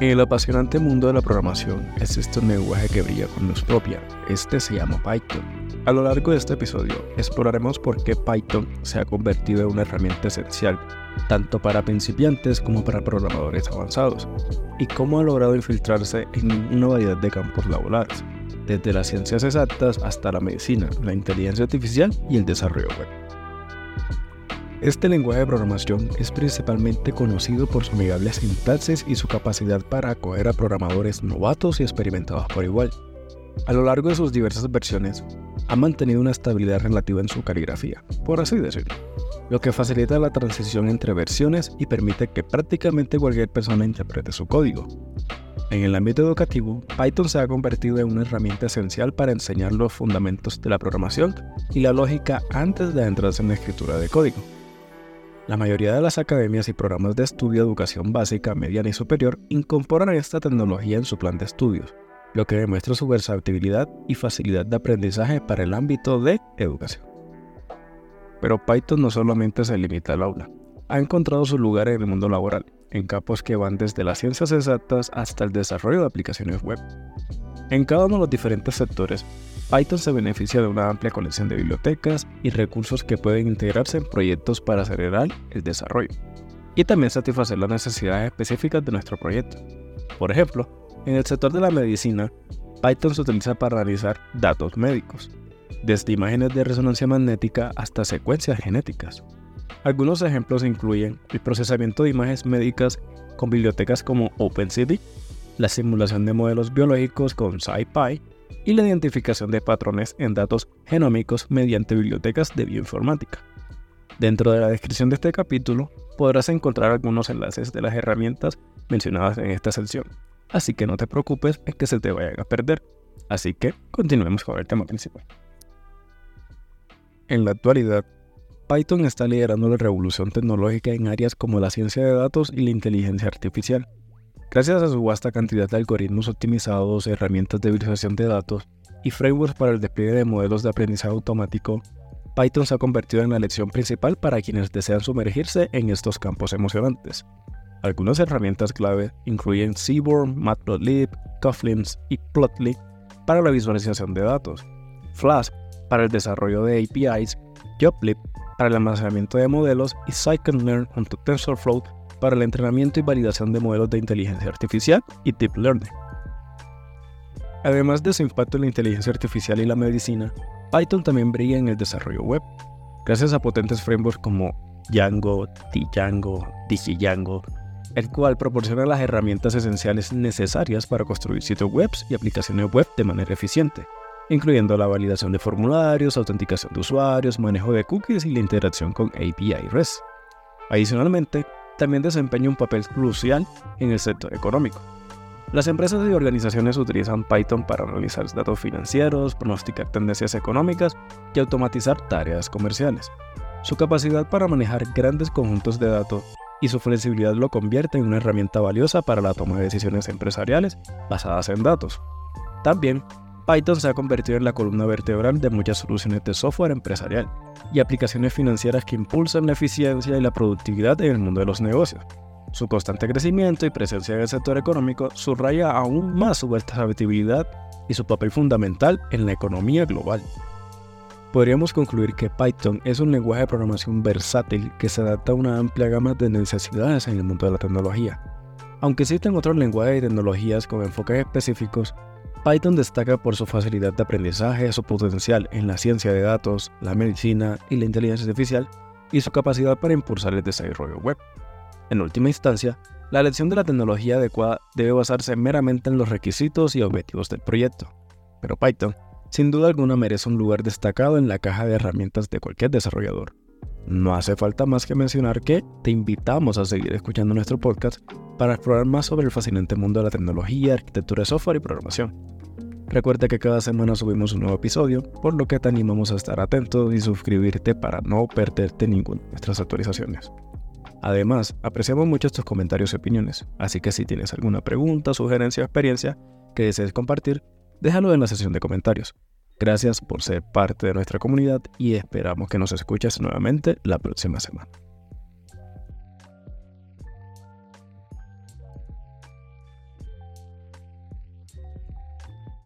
En el apasionante mundo de la programación existe un lenguaje que brilla con luz propia. Este se llama Python. A lo largo de este episodio exploraremos por qué Python se ha convertido en una herramienta esencial, tanto para principiantes como para programadores avanzados, y cómo ha logrado infiltrarse en una variedad de campos laborales, desde las ciencias exactas hasta la medicina, la inteligencia artificial y el desarrollo web. Este lenguaje de programación es principalmente conocido por su amigable sintaxis y su capacidad para acoger a programadores novatos y experimentados por igual. A lo largo de sus diversas versiones, ha mantenido una estabilidad relativa en su caligrafía, por así decirlo, lo que facilita la transición entre versiones y permite que prácticamente cualquier persona interprete su código. En el ámbito educativo, Python se ha convertido en una herramienta esencial para enseñar los fundamentos de la programación y la lógica antes de entrarse en la escritura de código. La mayoría de las academias y programas de estudio de educación básica, mediana y superior incorporan esta tecnología en su plan de estudios, lo que demuestra su versatilidad y facilidad de aprendizaje para el ámbito de educación. Pero Python no solamente se limita al aula, ha encontrado su lugar en el mundo laboral, en campos que van desde las ciencias exactas hasta el desarrollo de aplicaciones web. En cada uno de los diferentes sectores, Python se beneficia de una amplia colección de bibliotecas y recursos que pueden integrarse en proyectos para acelerar el desarrollo y también satisfacer las necesidades específicas de nuestro proyecto. Por ejemplo, en el sector de la medicina, Python se utiliza para analizar datos médicos, desde imágenes de resonancia magnética hasta secuencias genéticas. Algunos ejemplos incluyen el procesamiento de imágenes médicas con bibliotecas como OpenCV, la simulación de modelos biológicos con SciPy y la identificación de patrones en datos genómicos mediante bibliotecas de bioinformática. Dentro de la descripción de este capítulo podrás encontrar algunos enlaces de las herramientas mencionadas en esta sección, así que no te preocupes en que se te vayan a perder. Así que continuemos con el tema principal. En la actualidad, Python está liderando la revolución tecnológica en áreas como la ciencia de datos y la inteligencia artificial. Gracias a su vasta cantidad de algoritmos optimizados, herramientas de visualización de datos y frameworks para el despliegue de modelos de aprendizaje automático, Python se ha convertido en la lección principal para quienes desean sumergirse en estos campos emocionantes. Algunas herramientas clave incluyen Seaborn, Matplotlib, Cufflinks y Plotly para la visualización de datos, Flask para el desarrollo de APIs, Joblib para el almacenamiento de modelos y Scikit-learn junto TensorFlow para el entrenamiento y validación de modelos de inteligencia artificial y Deep Learning. Además de su impacto en la inteligencia artificial y la medicina, Python también brilla en el desarrollo web, gracias a potentes frameworks como Django, Django, DigiDjango, el cual proporciona las herramientas esenciales necesarias para construir sitios web y aplicaciones web de manera eficiente, incluyendo la validación de formularios, autenticación de usuarios, manejo de cookies y la integración con API REST. Adicionalmente, también desempeña un papel crucial en el sector económico. Las empresas y organizaciones utilizan Python para analizar datos financieros, pronosticar tendencias económicas y automatizar tareas comerciales. Su capacidad para manejar grandes conjuntos de datos y su flexibilidad lo convierte en una herramienta valiosa para la toma de decisiones empresariales basadas en datos. También Python se ha convertido en la columna vertebral de muchas soluciones de software empresarial y aplicaciones financieras que impulsan la eficiencia y la productividad en el mundo de los negocios. Su constante crecimiento y presencia en el sector económico subraya aún más su versatilidad y su papel fundamental en la economía global. Podríamos concluir que Python es un lenguaje de programación versátil que se adapta a una amplia gama de necesidades en el mundo de la tecnología. Aunque existen otros lenguajes y tecnologías con enfoques específicos, Python destaca por su facilidad de aprendizaje, su potencial en la ciencia de datos, la medicina y la inteligencia artificial, y su capacidad para impulsar el desarrollo web. En última instancia, la elección de la tecnología adecuada debe basarse meramente en los requisitos y objetivos del proyecto. Pero Python, sin duda alguna, merece un lugar destacado en la caja de herramientas de cualquier desarrollador. No hace falta más que mencionar que te invitamos a seguir escuchando nuestro podcast para explorar más sobre el fascinante mundo de la tecnología, arquitectura de software y programación. Recuerda que cada semana subimos un nuevo episodio, por lo que te animamos a estar atento y suscribirte para no perderte ninguna de nuestras actualizaciones. Además, apreciamos mucho tus comentarios y opiniones, así que si tienes alguna pregunta, sugerencia o experiencia que desees compartir, déjalo en la sección de comentarios. Gracias por ser parte de nuestra comunidad y esperamos que nos escuches nuevamente la próxima semana.